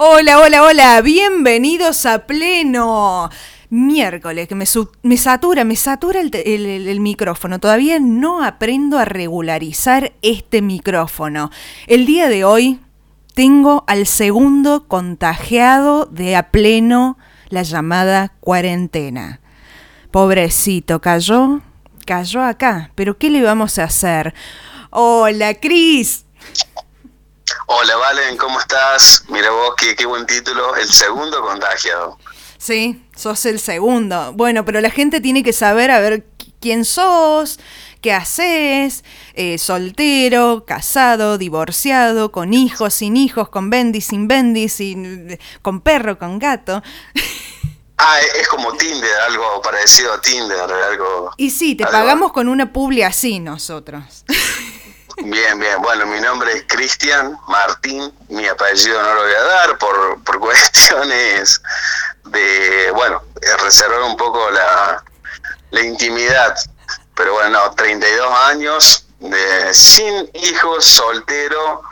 Hola, hola, hola, bienvenidos a pleno. Miércoles, que me, satura, me satura el, el, micrófono. Todavía no aprendo a regularizar este micrófono. El día de hoy tengo al segundo contagiado de a pleno la llamada cuarentena. Pobrecito, cayó, cayó acá. Pero ¿qué le vamos a hacer? Hola, Cris. Hola Valen, ¿cómo estás? Mira vos, qué, qué buen título, el segundo contagiado. Sí, sos el segundo. Bueno, pero la gente tiene que saber a ver quién sos, qué haces, eh, soltero, casado, divorciado, con hijos, sin hijos, con bendis, sin bendis, sin, con perro, con gato. Ah, es como Tinder, algo parecido a Tinder, algo. Y sí, te pagamos con una publi así nosotros. Bien, bien. Bueno, mi nombre es Cristian Martín. Mi apellido no lo voy a dar por, por cuestiones de, bueno, reservar un poco la, la intimidad. Pero bueno, 32 años, de, sin hijos, soltero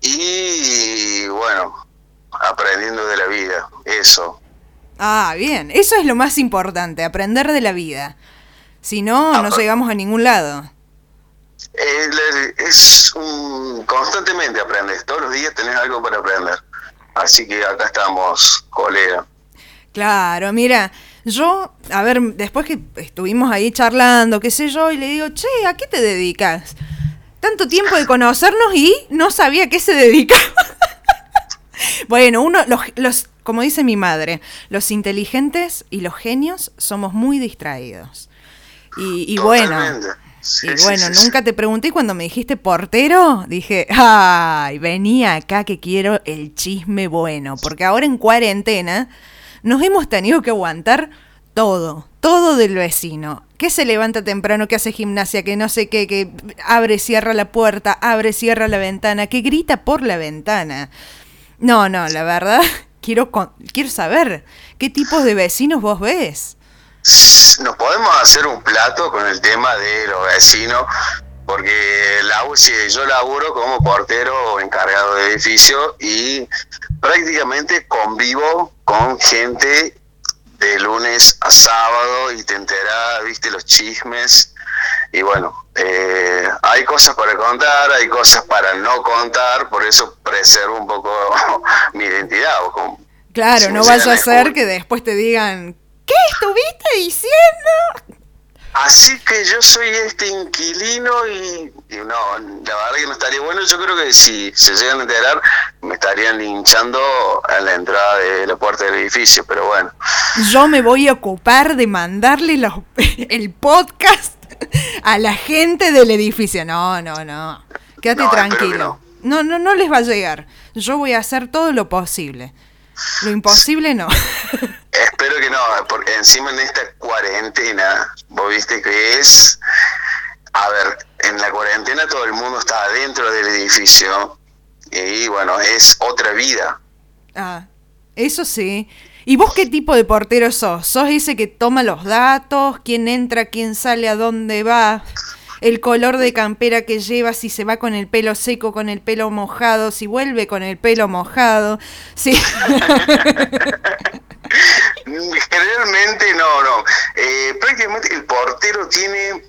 y, bueno, aprendiendo de la vida. Eso. Ah, bien. Eso es lo más importante, aprender de la vida. Si no, no llegamos a ningún lado. Eh, es un, constantemente aprendes, todos los días tenés algo para aprender. Así que acá estamos, colega. Claro, mira, yo, a ver, después que estuvimos ahí charlando, qué sé yo, y le digo, che, ¿a qué te dedicas? Tanto tiempo de conocernos y no sabía a qué se dedicaba. bueno, uno, los, los, como dice mi madre, los inteligentes y los genios somos muy distraídos. Y, y bueno, y bueno, nunca te pregunté cuando me dijiste portero, dije, ay, venía acá que quiero el chisme bueno, porque ahora en cuarentena nos hemos tenido que aguantar todo, todo del vecino. Que se levanta temprano, que hace gimnasia, que no sé qué, que abre, cierra la puerta, abre, cierra la ventana, que grita por la ventana. No, no, la verdad, quiero, quiero saber qué tipos de vecinos vos ves nos podemos hacer un plato con el tema de los vecinos, porque la, yo laburo como portero encargado de edificio y prácticamente convivo con gente de lunes a sábado y te enterás, viste, los chismes. Y bueno, eh, hay cosas para contar, hay cosas para no contar, por eso preservo un poco mi identidad. claro, no vaya a ser que después te digan, ¿Qué estuviste diciendo? Así que yo soy este inquilino y, no, la verdad que no estaría bueno. Yo creo que si se llegan a enterar, me estarían linchando a la entrada de la puerta del edificio, pero bueno. Yo me voy a ocupar de mandarle los, el podcast a la gente del edificio. No, no, no. Quédate tranquilo. No. no, no, les va a llegar. Yo voy a hacer todo lo posible. Lo imposible no. Espero que no, porque encima en esta cuarentena, vos viste que es, a ver, en la cuarentena todo el mundo está dentro del edificio y bueno, es otra vida. Ah, eso sí. ¿Y vos qué tipo de portero sos? ¿Sos ese que toma los datos? ¿Quién entra, quién sale, a dónde va? el color de campera que lleva, si se va con el pelo seco, con el pelo mojado, si vuelve con el pelo mojado. Sí. Generalmente no, no. Eh, prácticamente el portero tiene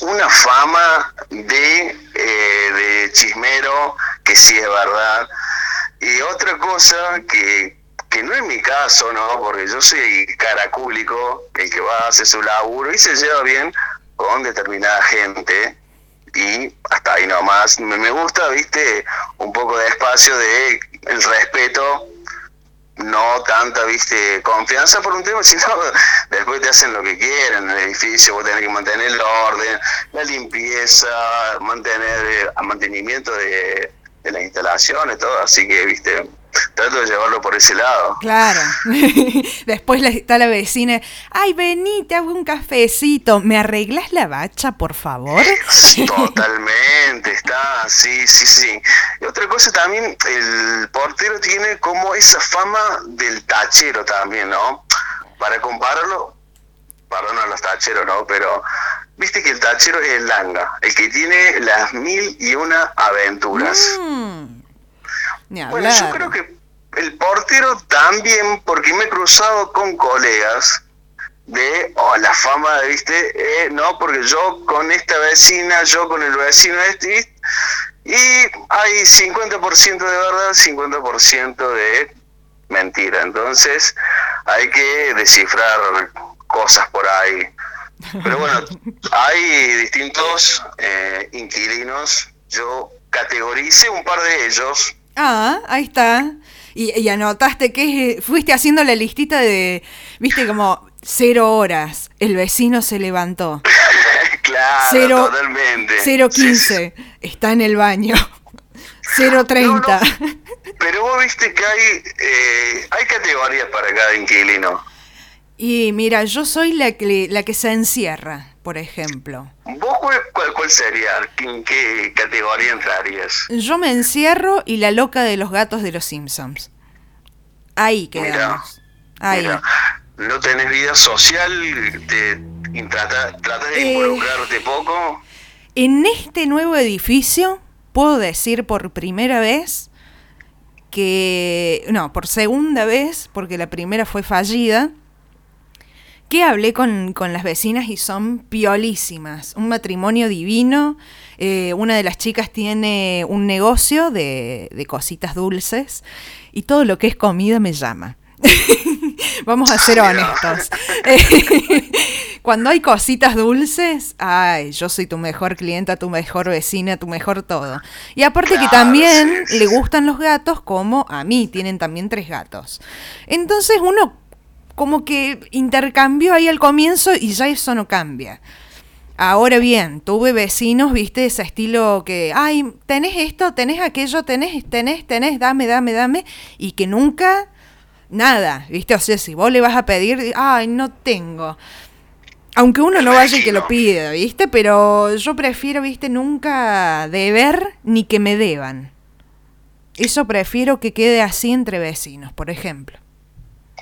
una fama de, eh, de chismero, que sí es verdad. Y otra cosa que, que no es mi caso, ¿no? Porque yo soy caracúlico, el que va a hacer su laburo y se lleva bien con determinada gente y hasta ahí nomás. Me gusta, viste, un poco de espacio de el respeto, no tanta, viste, confianza por un tema, sino después te hacen lo que quieren en el edificio, vos tenés que mantener el orden, la limpieza, mantener el eh, mantenimiento de, de las instalaciones, todo, así que, viste, trato de llevarlo por ese lado. Claro. Después está la vecina, ay, vení, te hago un cafecito, ¿me arreglas la bacha, por favor? Totalmente, está, sí, sí, sí. Y otra cosa también, el portero tiene como esa fama del tachero también, ¿no? Para compararlo, perdón a los tacheros, ¿no? Pero viste que el tachero es el langa, el que tiene las mil y una aventuras. Mm. Bueno, yo creo que portero también, porque me he cruzado con colegas de oh, la fama, ¿viste? Eh, no, porque yo con esta vecina, yo con el vecino este, y hay 50% de verdad, 50% de mentira. Entonces hay que descifrar cosas por ahí. Pero bueno, hay distintos eh, inquilinos. Yo categorice un par de ellos. Ah, ahí está. Y, anotaste que fuiste haciendo la listita de, viste, como cero horas. El vecino se levantó. claro, totalmente. 015, está en el baño. 030. pero vos viste que hay, eh, hay categorías para cada inquilino. Y mira, yo soy la que, la que se encierra por ejemplo. ¿Vos cuál, sería? ¿En qué categoría entrarías? Yo me encierro y la loca de los gatos de los Simpsons. Ahí quedamos. Ahí. ¿No tenés vida social? ¿Te tratas de eh, involucrarte poco? En este nuevo edificio puedo decir por primera vez que, no, por segunda vez, porque la primera fue fallida, que hablé con, las vecinas y son piolísimas. Un matrimonio divino. Eh, una de las chicas tiene un negocio de, de cositas dulces y todo lo que es comida me llama. Vamos a ser honestos. Cuando hay cositas dulces, ay, yo soy tu mejor clienta, tu mejor vecina, tu mejor todo. Y aparte que también le gustan los gatos como a mí, tienen también tres gatos. Entonces uno como que intercambió ahí al comienzo y ya eso no cambia. Ahora bien, tuve vecinos, viste, ese estilo que, ay, tenés esto, tenés aquello, tenés, tenés, tenés, dame, dame, dame, y que nunca, nada, viste, o sea, si vos le vas a pedir, ay, no tengo. Aunque uno no vaya y que lo pida, viste, pero yo prefiero, viste, nunca deber ni que me deban. Eso prefiero que quede así entre vecinos, por ejemplo.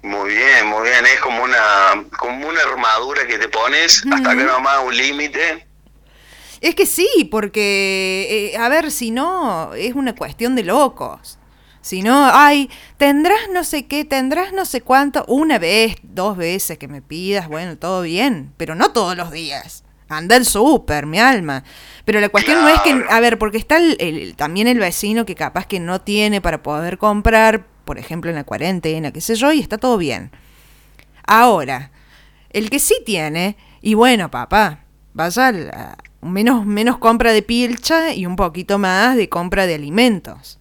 Muy bien, muy bien. Es como una, como una armadura que te pones hasta que no más un límite. Es que sí, porque, eh, a ver, si no, es una cuestión de locos. Si no, ay, tendrás no sé qué, tendrás no sé cuánto, una vez, dos veces que me pidas, bueno, todo bien, pero no todos los días. Anda el súper, mi alma. Pero la cuestión no es que, a ver, porque está el, también el vecino que capaz que no tiene para poder comprar, por ejemplo, en la cuarentena, qué sé yo, y está todo bien. Ahora, el que sí tiene, y bueno, papá, vaya a menos, menos compra de pilcha y un poquito más de compra de alimentos.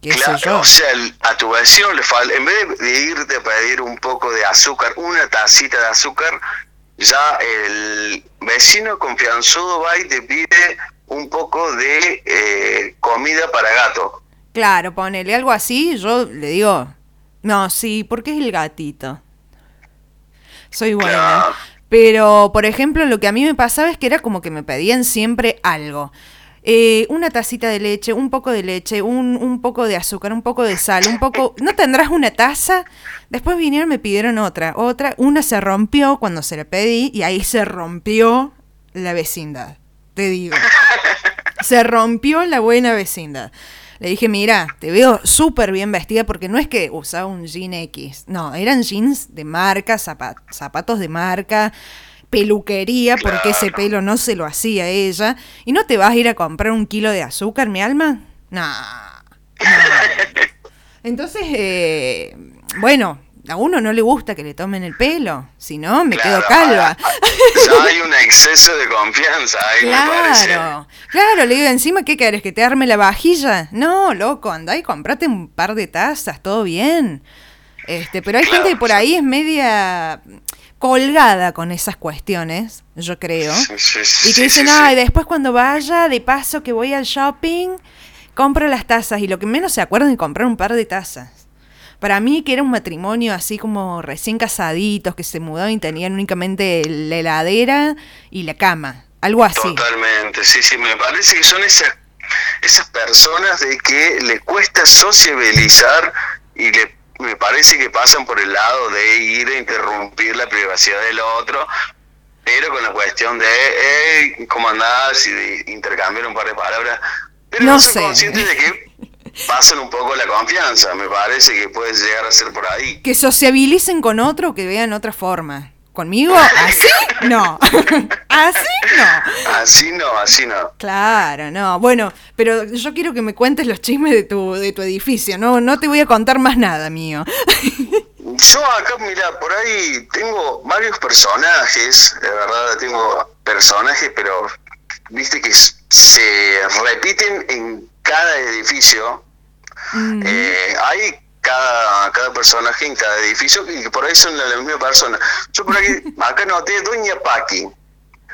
Claro, o sea, a tu vecino le falta, en vez de irte a pedir un poco de azúcar, una tacita de azúcar, ya el vecino confianzudo va y te pide un poco de eh, comida para gato. Claro, ponele algo así, yo le digo, no, sí, porque es el gatito. Soy buena. Pero, por ejemplo, lo que a mí me pasaba es que era como que me pedían siempre algo. Eh, una tacita de leche, un poco de leche, un, un, poco de azúcar, un poco de sal, un poco... ¿No tendrás una taza? Después vinieron me pidieron otra, otra. Una se rompió cuando se la pedí y ahí se rompió la vecindad, te digo. Se rompió la buena vecindad. Le dije, mira, te veo súper bien vestida porque no es que usaba un jean X, no, eran jeans de marca, zapatos de marca, peluquería, porque ese pelo no se lo hacía ella. ¿Y no te vas a ir a comprar un kilo de azúcar, mi alma? No. Entonces, eh, bueno, a uno no le gusta que le tomen el pelo, si no, me quedo calva. Ya hay un exceso de confianza ahí, claro, me parece. Claro, le digo encima, ¿qué querés? ¿Que te arme la vajilla? No, loco, andá y comprate un par de tazas, todo bien. Este, pero hay gente que por ahí es media colgada con esas cuestiones, yo creo. y que dicen, ay, después cuando vaya, de paso que voy al shopping, compro las tazas. Y lo que menos se acuerdan de comprar un par de tazas. Para mí que era un matrimonio así como recién casaditos, que se mudaban y tenían únicamente la heladera y la cama, algo así. Totalmente, sí, sí, me parece que son esas, esas personas de que le cuesta sociabilizar y le, me parece que pasan por el lado de ir a interrumpir la privacidad del otro, pero con la cuestión de hey, cómo andás y de intercambiar un par de palabras. Pero no, sé. conscientes de que pasen un poco la confianza, me parece que puede llegar a ser por ahí. Que sociabilicen con otro, que vean otra forma. ¿Conmigo? ¿Así? No. ¿Así? No. Así no, así no. Claro, no. Bueno, pero yo quiero que me cuentes los chismes de tu, de tu edificio. No, no te voy a contar más nada mío. Yo acá, mira, por ahí tengo varios personajes, de verdad tengo personajes, pero viste que se repiten en cada edificio. Mm. Eh, hay cada, cada personaje en cada edificio y por ahí son la, misma persona. Yo por aquí, acá noté Doña Paqui.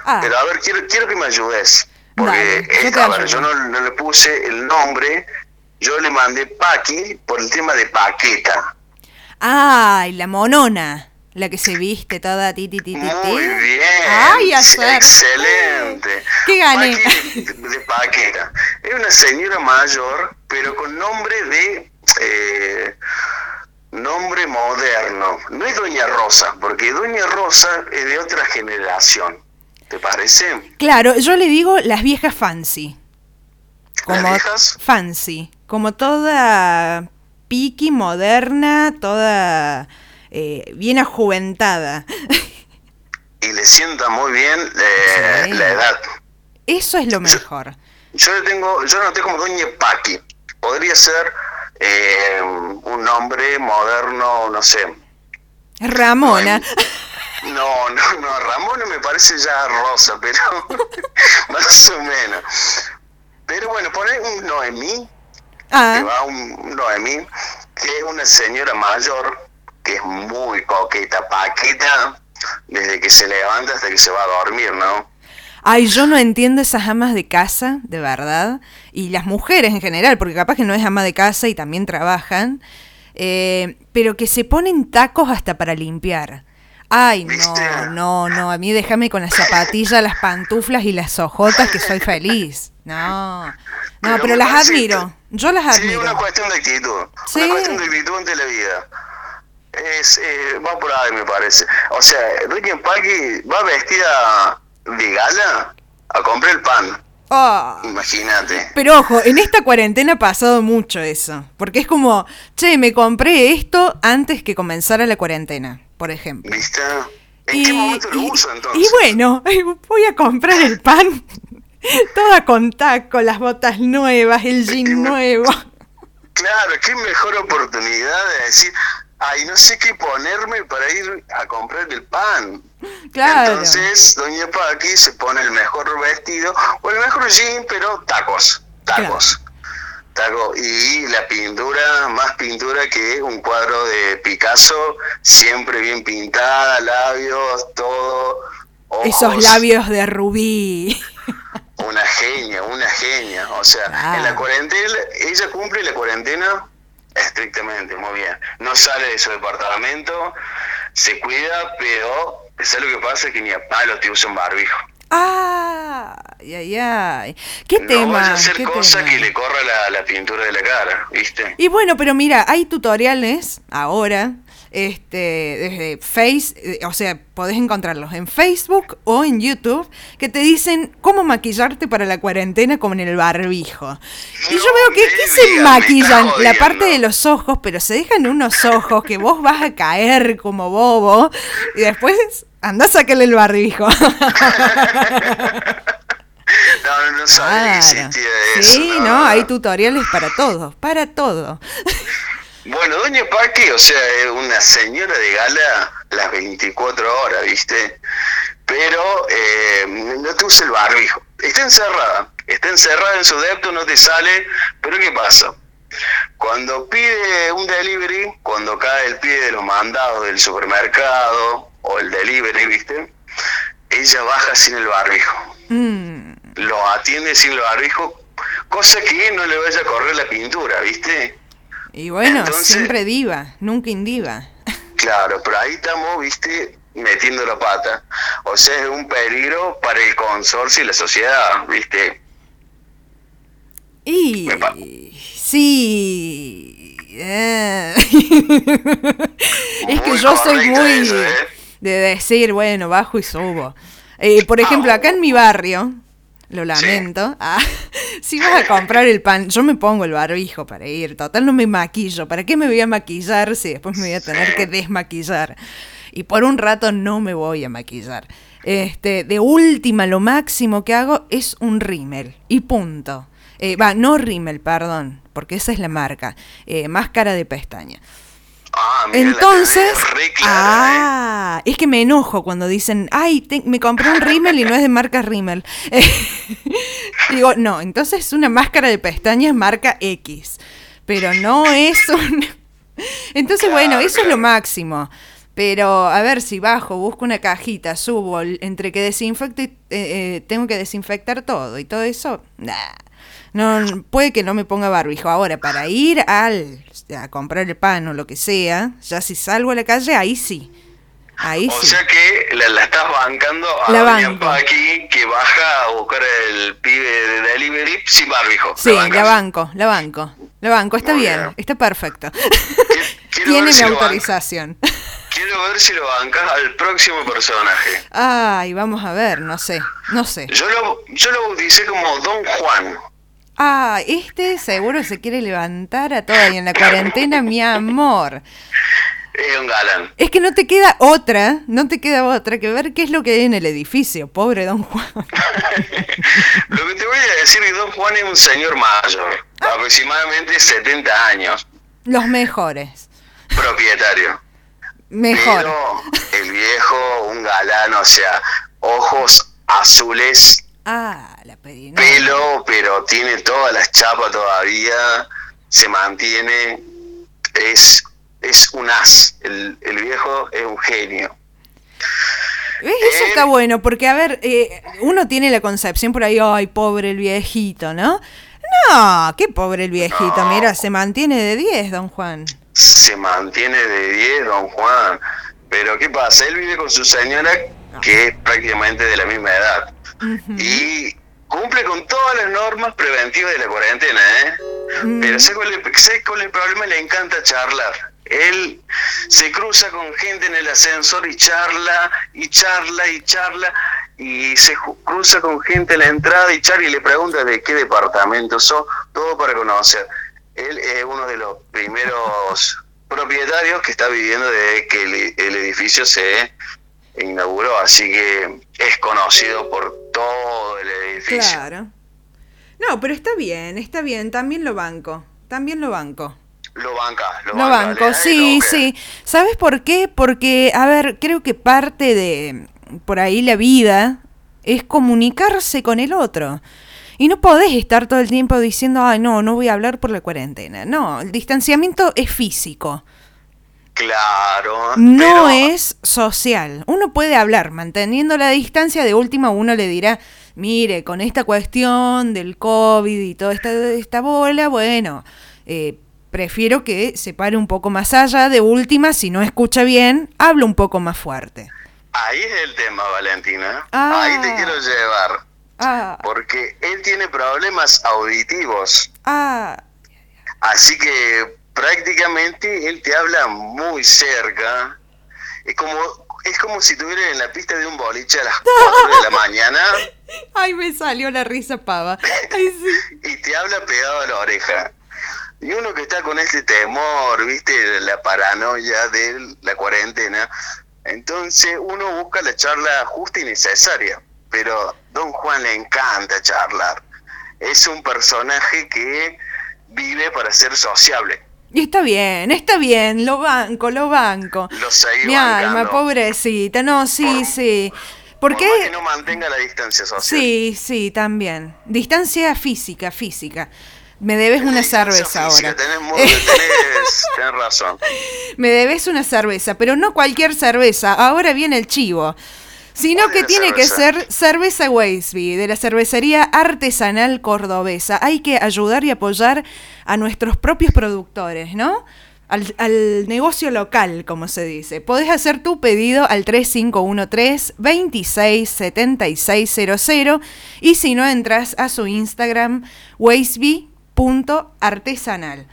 Ah. Pero a ver, quiero, quiero que me ayudes. Porque yo, a ver, yo no, no, le puse el nombre, yo le mandé Paqui por el tema de Paqueta. Ay, la monona. La que se viste toda ti, ti, ti, Muy bien. Ay, Excelente. ¿Qué gané? de Paqueta. Es una señora mayor, pero con nombre de eh, nombre moderno. No es Doña Rosa, porque Doña Rosa es de otra generación. ¿Te parece? Claro, yo le digo las viejas fancy. Como ¿Las viejas? Fancy. Como toda piqui, moderna, toda eh, bien ajuventada. Y le sienta muy bien eh, la edad. Eso es lo mejor. Yo, le tengo, yo noté como Doña Paqui. Podría ser eh, un nombre moderno, no sé. Ramona. No, no, no, Ramona me parece ya rosa, pero más o menos. Pero bueno, pone un Noemí, ah. que va un Noemí, que es una señora mayor, que es muy coqueta, paqueta, desde que se levanta hasta que se va a dormir, ¿no? Ay, yo no entiendo esas amas de casa, de verdad, y las mujeres en general, porque capaz que no es ama de casa y también trabajan, eh, pero que se ponen tacos hasta para limpiar. Ay, no, no, no, a mí déjame con las zapatillas, las pantuflas y las ojotas que soy feliz. No, no, pero, las admiro, yo las admiro. Sí, una cuestión de actitud, una cuestión de actitud ante la vida. Es, eh, va por ahí, me parece. O sea, Ricky Paki va vestida de gala a comprar el pan. Ah. Imagínate. Pero ojo, en esta cuarentena ha pasado mucho eso. Porque es como, che, me compré esto antes que comenzara la cuarentena, por ejemplo. ¿Viste? ¿En y, qué momento lo uso entonces? Y bueno, voy a comprar el pan. Toda con taco, las botas nuevas, el jean nuevo. Claro, qué mejor oportunidad de decir, ay, no sé qué ponerme para ir a comprar el pan. Claro. Entonces, doña Paqui se pone el mejor vestido, o el mejor jean, pero tacos, tacos. Taco. Y la pintura, más pintura que un cuadro de Picasso, siempre bien pintada, labios, todo. Esos labios de rubí. Una genia, una genia. O sea, en la cuarentena, ella cumple la cuarentena Estrictamente, muy bien. No sale de su departamento, se cuida, pero ¿sabes lo que pasa? Es que ni a palo te usa un barbijo. Ah, ay, ay, ¿Qué no tema? Vaya a hacer cosa que le corra la, la pintura de la cara, ¿viste? Y bueno, pero mira, hay tutoriales ahora este, desde Face, eh, o sea, podés encontrarlos en Facebook o en YouTube que te dicen cómo maquillarte para la cuarentena como en el barbijo. y yo veo que aquí se maquillan la parte de los ojos, pero se dejan unos ojos que vos vas a caer como bobo y después andás a sacarle el barbijo. No, no sabía que eso. Sí, no, hay tutoriales para todo, para todo. Bueno, Doña Paqui, o sea, es una señora de gala las 24 horas, ¿viste? Pero eh, no te usa el barbijo. Está encerrada. Está encerrada en su depto, no te sale. Pero ¿qué pasa? Cuando pide un delivery, cuando cae el pie de los mandados del supermercado o el delivery, ¿viste? Ella baja sin el barbijo. Mm. Lo atiende sin el barbijo, cosa que no le vaya a correr la pintura, ¿viste? Y bueno, siempre diva, nunca indiva. Claro, pero ahí estamos, viste, metiendo la pata. O sea, es un peligro para el consorcio y la sociedad, viste. Y sí. Eh. es que yo soy muy ¿eh? de decir, bueno, bajo y subo. Eh, por ejemplo, acá en mi barrio, lo lamento. Ah, si vas a comprar el pan, yo me pongo el barbijo para ir, total no me maquillo. ¿Para qué me voy a maquillar si después me voy a tener que desmaquillar? Y por un rato no me voy a maquillar. Este, de última, lo máximo que hago es un rímel. Y punto. Eh, va, no rímel, perdón, porque esa es la marca. Eh, máscara de pestaña. Ah, Entonces, ah, es que me enojo cuando dicen, ay, me compré un rímel y no es de marca rímel. digo, no, entonces es una máscara de pestañas marca X, pero no es un... Entonces, bueno, eso es lo máximo. Pero a ver si bajo, busco una cajita, subo, entre que desinfecte, eh, eh, tengo que desinfectar todo y todo eso, nah. No, puede que no me ponga barbijo. Ahora, para ir al, a comprar el pan o lo que sea, ya si salgo a la calle, ahí sí. Ahí o sea que la, estás bancando a la aquí que baja a buscar el pibe de delivery sin barbijo. Sí, la, banco, la banco. La banco, está bien, está perfecto. Tiene mi autorización. Quiero ver si lo bancas al próximo personaje. Ay, vamos a ver, no sé, no sé. Yo lo, yo lo bauticé como Don Juan. Ah, este seguro se quiere levantar a toda y en la cuarentena, mi amor. Es un galán. Es que no te queda otra, no te queda otra que ver qué es lo que hay en el edificio, pobre don Juan. lo que te voy a decir es que don Juan es un señor mayor, aproximadamente 70 años. Los mejores. Propietario. Mejor. Pero el viejo, un galán, o sea, ojos azules Ah, la Pelo, pero tiene todas las chapas todavía, se mantiene, es, es un as, el, viejo es un genio. Eso está bueno, porque a ver, eh, uno tiene la concepción por ahí, ay, pobre el viejito, ¿no? No, qué pobre el viejito, mira, se mantiene de 10, don Juan. Se mantiene de 10, don Juan. Pero ¿qué pasa? Él vive con su señora, que es prácticamente de la misma edad y cumple con todas las normas preventivas de la cuarentena, ¿eh? Pero sé cuál, el, problema, le encanta charlar. Él se cruza con gente en el ascensor y charla, y charla, y charla, y se cruza con gente en la entrada y charla y le pregunta de qué departamento sos, todo para conocer. Él es uno de los primeros propietarios que está viviendo desde que el edificio se inauguró, así que es conocido por todo el edificio. Claro. No, pero está bien, está bien, también lo banco, también lo banco. Lo banca, lo, lo banco, sí, sí. ¿Sabes por qué? Porque, a ver, creo que parte de, por ahí la vida es comunicarse con el otro. Y no podés estar todo el tiempo diciendo, ay, no, no voy a hablar por la cuarentena. No, el distanciamiento es físico. Claro. No es social. Uno puede hablar manteniendo la distancia. De última, uno le dirá, mire, con esta cuestión del COVID y toda esta, esta bola, bueno, eh, prefiero que se pare un poco más allá. De última, si no escucha bien, hablo un poco más fuerte. Ahí es el tema, Valentina. Ahí te ah. quiero llevar. Ah. Porque él tiene problemas auditivos. Ah. Así que prácticamente él te habla muy cerca. Es como, es como si estuviera en la pista de un boliche a las 4 de la mañana. Ay, me salió la risa pava. y te habla pegado a la oreja. Y uno que está con este temor, viste, la paranoia de la cuarentena, entonces uno busca la charla justa y necesaria. Pero Don Juan le encanta charlar. Es un personaje que vive para ser sociable. Y está bien, está bien, lo banco, lo banco. Lo seguí Mi alma, pobrecita, no, sí, sí. ¿Por, qué? que no mantenga la distancia social. Sí, sí, también. Distancia física, física. Me debes una cerveza ahora. Tenés, tenés, tenés razón. Me debes una cerveza, pero no cualquier cerveza. Ahora viene el chivo sino que tiene que ser cerveza Weisby, de la cervecería artesanal cordobesa. Hay que ayudar y apoyar a nuestros propios productores, ¿no? Al, negocio local, como se dice. Podés hacer tu pedido al 3513-267600 y si no entras a su Instagram, weisby.artesanal.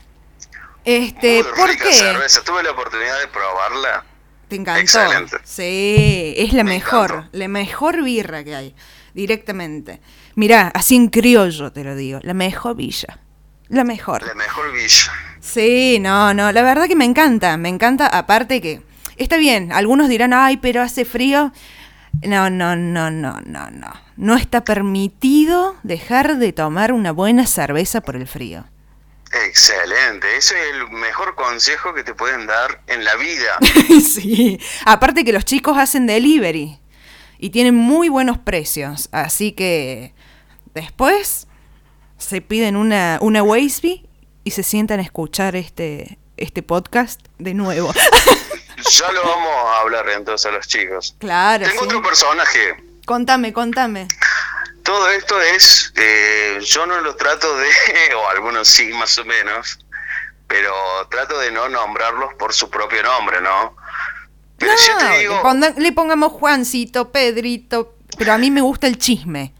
Este, ¿por qué? Cerveza. Tuve la oportunidad de probarla Te encantó. Sí, es la mejor, la mejor birra que hay, directamente. Mirá, así en criollo te lo digo, la mejor villa. La mejor. La mejor villa. Sí, no, no, la verdad que me encanta, me encanta, aparte que está bien, algunos dirán, ay, pero hace frío. No, no, no, no, no, no. No está permitido dejar de tomar una buena cerveza por el frío. Excelente, ese es el mejor consejo que te pueden dar en la vida. sí, aparte que los chicos hacen delivery y tienen muy buenos precios, así que después se piden una, una y se sientan a escuchar este, este podcast de nuevo. ya lo vamos a hablar entonces a los chicos. Claro. Tengo otro personaje. Contame, contame. Todo esto es, eh, yo no lo trato de, o algunos sí más o menos, pero trato de no nombrarlos por su propio nombre, ¿no? Pero yo te digo, le, pongamos Juancito, Pedrito, pero a mí me gusta el chisme.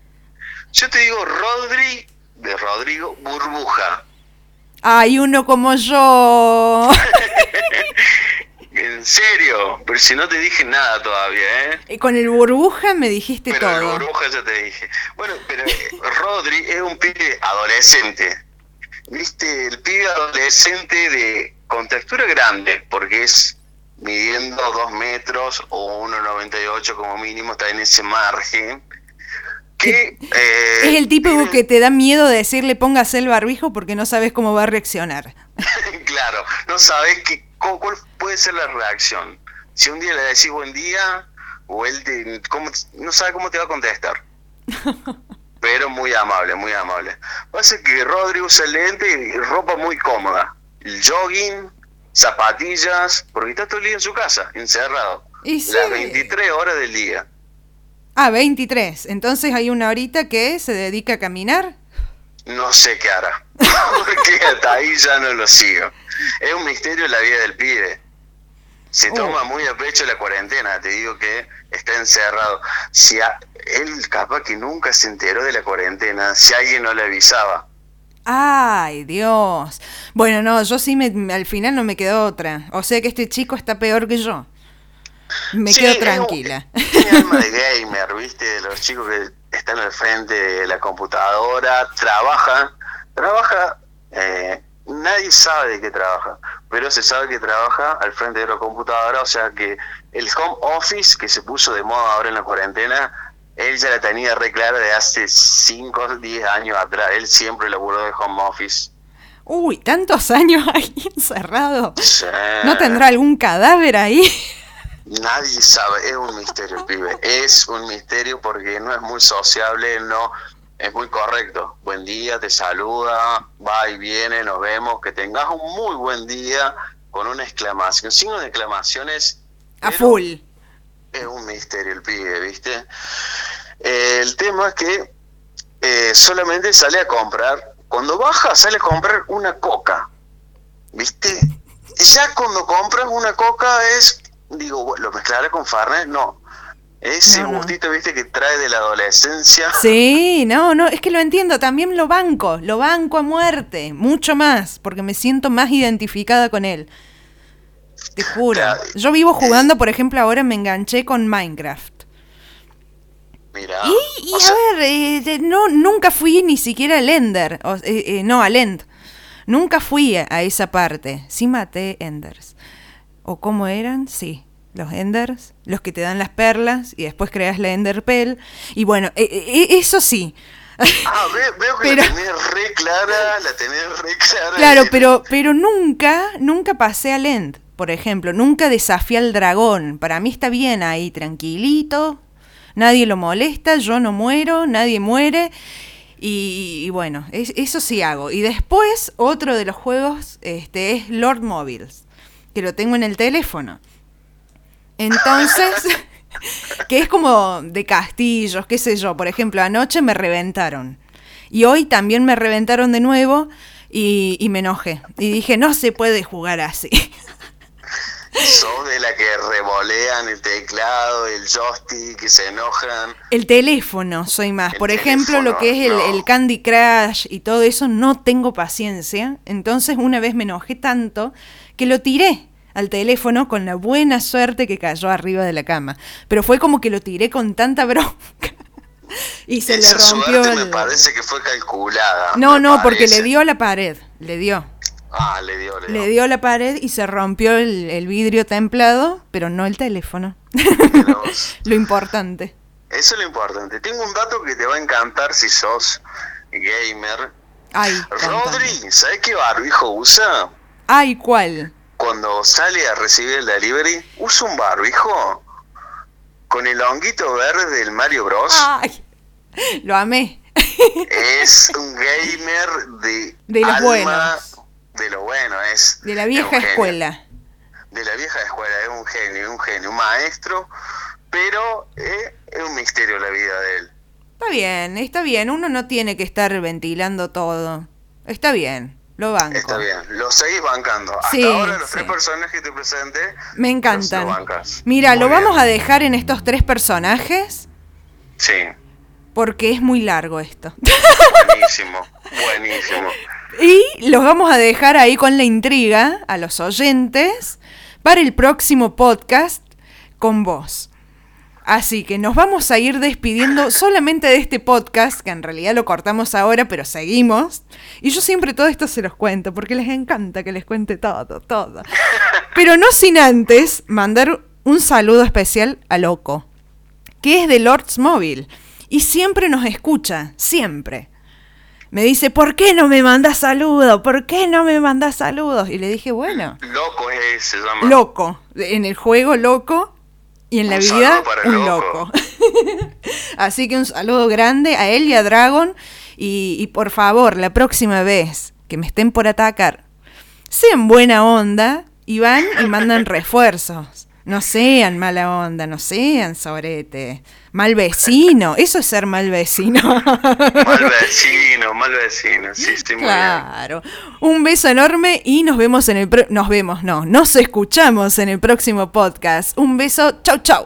Yo te digo Rodri, de Rodrigo Burbuja. Hay uno como yo. En serio, pero si no te dije nada todavía, ¿eh? eh con el burbuja me dijiste todo. Con el burbuja ya te dije. Bueno, pero eh, Rodri es un pibe adolescente. ¿Viste? El pibe adolescente de con textura grande, porque es midiendo dos metros o 1,98 como mínimo, está en ese margen. Que, eh, es el tipo que te da miedo de decirle póngase el barbijo porque no sabes cómo va a reaccionar. claro, no sabes qué ¿cuál puede ser la reacción? Si un día le decís buen día, o él te, no sabe cómo te va a contestar. Pero muy amable, muy amable. Pasa que Rodri usa lente y ropa muy cómoda. El jogging, zapatillas, porque está todo el día en su casa, encerrado. ¿Y Las 23 horas del día. Ah, 23. Entonces hay una horita que se dedica a caminar. No sé qué hará, porque hasta ahí ya no lo sigo. Es un misterio la vida del pibe. Se oh. toma muy a pecho la cuarentena, te digo que está encerrado. Si él capaz que nunca se enteró de la cuarentena, si alguien no le avisaba. Ay, Dios. Bueno, no, yo sí me, al final no me quedó otra. O sea que este chico está peor que yo. Me quedo tranquila. Tiene alma de gamer, ¿viste? Los chicos que están al frente de la computadora, trabajan, trabaja eh, nadie sabe de qué trabaja, pero se sabe que trabaja al frente de la computadora, o sea que el home office que se puso de moda ahora en la cuarentena, él ya la tenía re clara de hace 5 o 10 años atrás, él siempre laburó de home office. Uy, tantos años ahí encerrado. ¿No tendrá algún cadáver ahí? Nadie sabe, es un misterio, pibe. Es un misterio porque no es muy sociable, no es muy correcto. Buen día, te saluda, va y viene, nos vemos. Que tengas un muy buen día con una exclamación. Signo de exclamaciones. A full. Es un misterio el pibe, ¿viste? el tema es que eh, solamente sale a comprar. Cuando baja, sale a comprar una coca. ¿Viste? Ya cuando compras una coca es. Digo, ¿lo mezclaré con Farnes? No ese gustito, viste, que trae de la adolescencia. Sí, no, no, es que lo entiendo, también lo banco, lo banco a muerte, mucho más, porque me siento más identificada con él. Te juro. Yo vivo jugando, por ejemplo, ahora me enganché con Minecraft. Mira. Y, a ver, eh, no, nunca fui ni siquiera al Ender, eh, eh, no, al End. Nunca fui a esa parte. Sí maté Enders. ¿O cómo eran? Sí los Enders, los que te dan las perlas y después creas la Enderpell. Y bueno, e, e, e, eso sí. Ah, veo, que la tenés re clara, la tenés re clara. Claro, pero, pero nunca, nunca pasé al End, por ejemplo. Nunca desafié al dragón. Para mí está bien ahí, tranquilito. Nadie lo molesta, yo no muero, nadie muere. Y, bueno, eso sí hago. Y después, otro de los juegos este, es Lord Mobiles, que lo tengo en el teléfono. Entonces, que es como de castillos, qué sé yo. Por ejemplo, anoche me reventaron. Y hoy también me reventaron de nuevo y, me enojé. Y dije, no se puede jugar así. Son de la que revolean el teclado, el joystick, que se enojan. El teléfono, soy más. Por ejemplo, lo que es el, el, Candy Crush y todo eso, no tengo paciencia. Entonces, una vez me enojé tanto que lo tiré al teléfono con la buena suerte que cayó arriba de la cama. Pero fue como que lo tiré con tanta bronca. y se le rompió. Suerte me parece que fue calculada. No, no, porque le dio a la pared. Le dio. Ah, le dio, le dio. Le dio la pared y se rompió el, vidrio templado, pero no el teléfono. lo importante. Eso es lo importante. Tengo un dato que te va a encantar si sos gamer. Ay, Rodri, ¿sabes qué barbijo usa? Ay, ¿cuál? Cuando sale a recibir el delivery, usa un barbijo con el honguito verde del Mario Bros. Ay, lo amé. Es un gamer de, de los buenos. De lo bueno, es. De la vieja escuela. De la vieja escuela, es un genio, un genio, un maestro, pero eh, es un misterio la vida de él. Está bien, está bien. Uno no tiene que estar ventilando todo. Está bien, lo banco. Está bien, lo seguís bancando. Hasta ahora los tres personajes que te presenté. Me encantan. Mira, lo vamos a dejar en estos tres personajes. Sí. Porque es muy largo esto. Buenísimo, buenísimo. Y los vamos a dejar ahí con la intriga a los oyentes para el próximo podcast con vos. Así que nos vamos a ir despidiendo solamente de este podcast, que en realidad lo cortamos ahora, pero seguimos. Y yo siempre todo esto se los cuento, porque les encanta que les cuente todo, todo. Pero no sin antes mandar un saludo especial a Loco, que es de Lords Móvil. Y siempre nos escucha, siempre. Me dice, ¿por qué no me mandas saludos? ¿Por qué no me mandas saludos? Y le dije, bueno. Loco es, se llama. Loco. En el juego, loco. Y en la vida, un loco. Así que un saludo grande a él y a Dragon. Y, por favor, la próxima vez que me estén por atacar, sean buena onda y van y mandan refuerzos. No sean mala onda, no sean sobrete. Mal vecino, eso es ser mal vecino. Mal vecino, mal vecino, sí, sí, muy Claro. Un beso enorme y nos vemos en el... nos vemos, no, nos escuchamos en el próximo podcast. Un beso, chau, chau.